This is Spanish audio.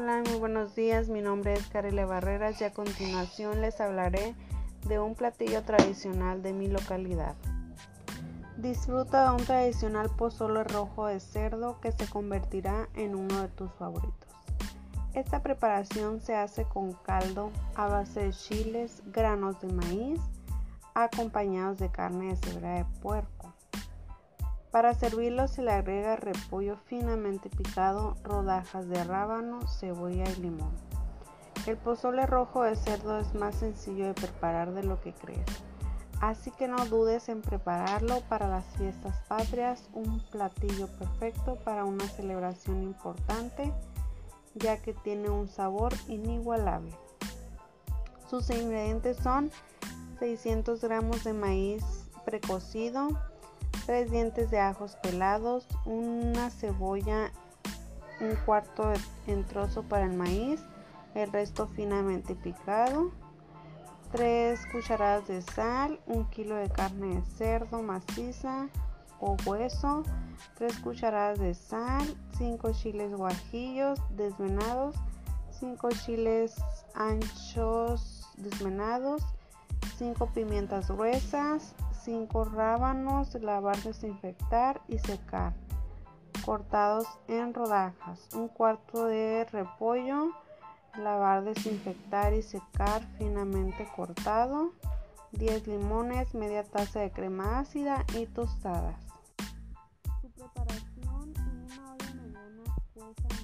Hola, muy buenos días. Mi nombre es Carele Barreras y a continuación les hablaré de un platillo tradicional de mi localidad. Disfruta de un tradicional pozole rojo de cerdo que se convertirá en uno de tus favoritos. Esta preparación se hace con caldo a base de chiles, granos de maíz, acompañados de carne de cebra de puerco. Para servirlo se le agrega repollo finamente picado, rodajas de rábano, cebolla y limón. El pozole rojo de cerdo es más sencillo de preparar de lo que crees, así que no dudes en prepararlo para las fiestas patrias, un platillo perfecto para una celebración importante, ya que tiene un sabor inigualable. Sus ingredientes son 600 gramos de maíz precocido, 3 dientes de ajos pelados, una cebolla, un cuarto en trozo para el maíz, el resto finamente picado, 3 cucharadas de sal, 1 kilo de carne de cerdo maciza o hueso, 3 cucharadas de sal, 5 chiles guajillos desmenados, 5 chiles anchos desmenados, 5 pimientas gruesas, 5 rábanos, lavar, desinfectar y secar, cortados en rodajas, un cuarto de repollo, lavar, desinfectar y secar finamente cortado, 10 limones, media taza de crema ácida y tostadas. Su preparación en una olla mediana cueza